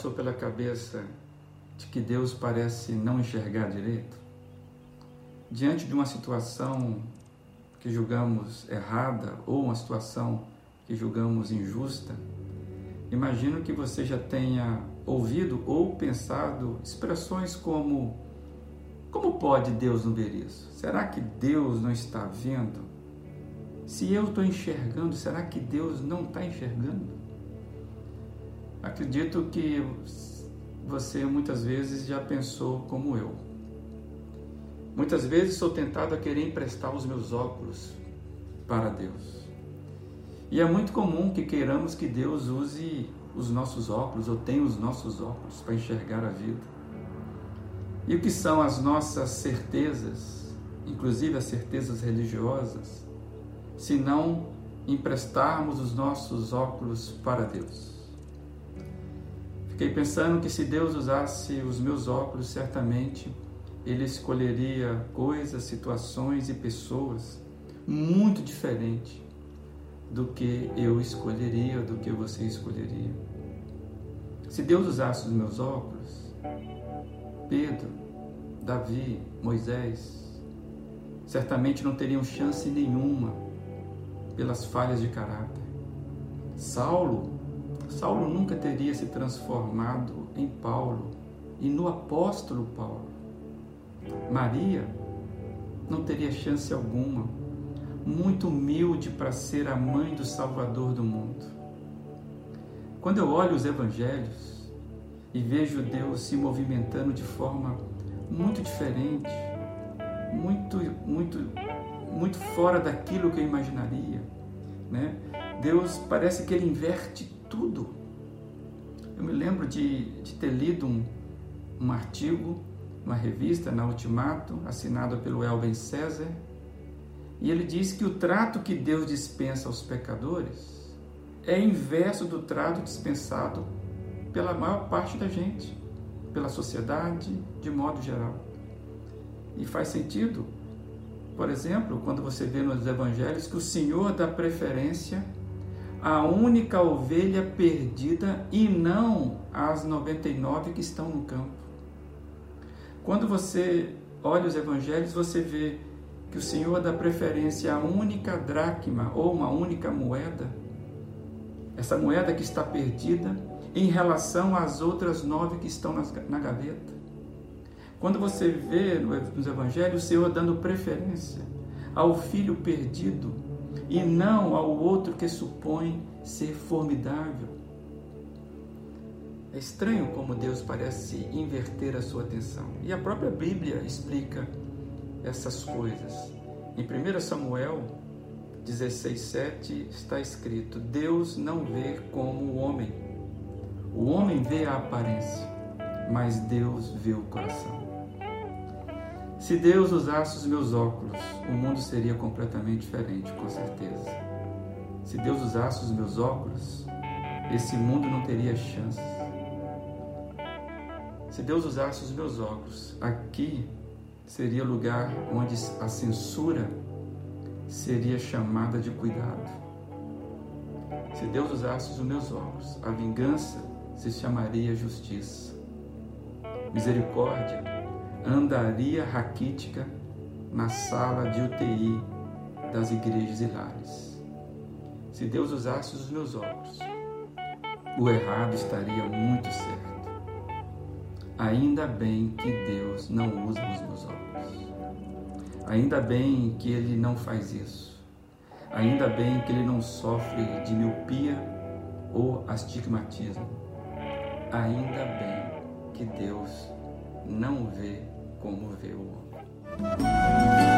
passou pela cabeça de que Deus parece não enxergar direito? Diante de uma situação que julgamos errada ou uma situação que julgamos injusta, imagino que você já tenha ouvido ou pensado expressões como: Como pode Deus não ver isso? Será que Deus não está vendo? Se eu estou enxergando, será que Deus não está enxergando? Acredito que você muitas vezes já pensou como eu. Muitas vezes sou tentado a querer emprestar os meus óculos para Deus. E é muito comum que queiramos que Deus use os nossos óculos ou tenha os nossos óculos para enxergar a vida. E o que são as nossas certezas, inclusive as certezas religiosas, se não emprestarmos os nossos óculos para Deus? Fiquei pensando que se Deus usasse os meus óculos, certamente Ele escolheria coisas, situações e pessoas muito diferentes do que eu escolheria, do que você escolheria. Se Deus usasse os meus óculos, Pedro, Davi, Moisés, certamente não teriam chance nenhuma pelas falhas de caráter. Saulo Saulo nunca teria se transformado em Paulo e no apóstolo Paulo. Maria não teria chance alguma, muito humilde para ser a mãe do Salvador do mundo. Quando eu olho os evangelhos e vejo Deus se movimentando de forma muito diferente, muito, muito, muito fora daquilo que eu imaginaria, né? Deus parece que ele inverte tudo. Eu me lembro de, de ter lido um, um artigo, uma revista, na Ultimato, assinado pelo Elben César, e ele diz que o trato que Deus dispensa aos pecadores é inverso do trato dispensado pela maior parte da gente, pela sociedade, de modo geral. E faz sentido, por exemplo, quando você vê nos evangelhos que o Senhor dá preferência a única ovelha perdida e não as 99 que estão no campo. Quando você olha os evangelhos, você vê que o Senhor dá preferência à única dracma ou uma única moeda, essa moeda que está perdida, em relação às outras nove que estão na gaveta. Quando você vê nos evangelhos o Senhor dando preferência ao filho perdido, e não ao outro que supõe ser formidável. É estranho como Deus parece inverter a sua atenção. E a própria Bíblia explica essas coisas. Em 1 Samuel 16,7 está escrito: Deus não vê como o homem. O homem vê a aparência, mas Deus vê o coração. Se Deus usasse os meus óculos, o mundo seria completamente diferente, com certeza. Se Deus usasse os meus óculos, esse mundo não teria chance. Se Deus usasse os meus óculos, aqui seria lugar onde a censura seria chamada de cuidado. Se Deus usasse os meus óculos, a vingança se chamaria justiça. Misericórdia andaria raquítica na sala de UTI das igrejas e lares. Se Deus usasse os meus olhos, o errado estaria muito certo. Ainda bem que Deus não usa os meus olhos. Ainda bem que Ele não faz isso. Ainda bem que Ele não sofre de miopia ou astigmatismo. Ainda bem que Deus não vê como vê o homem.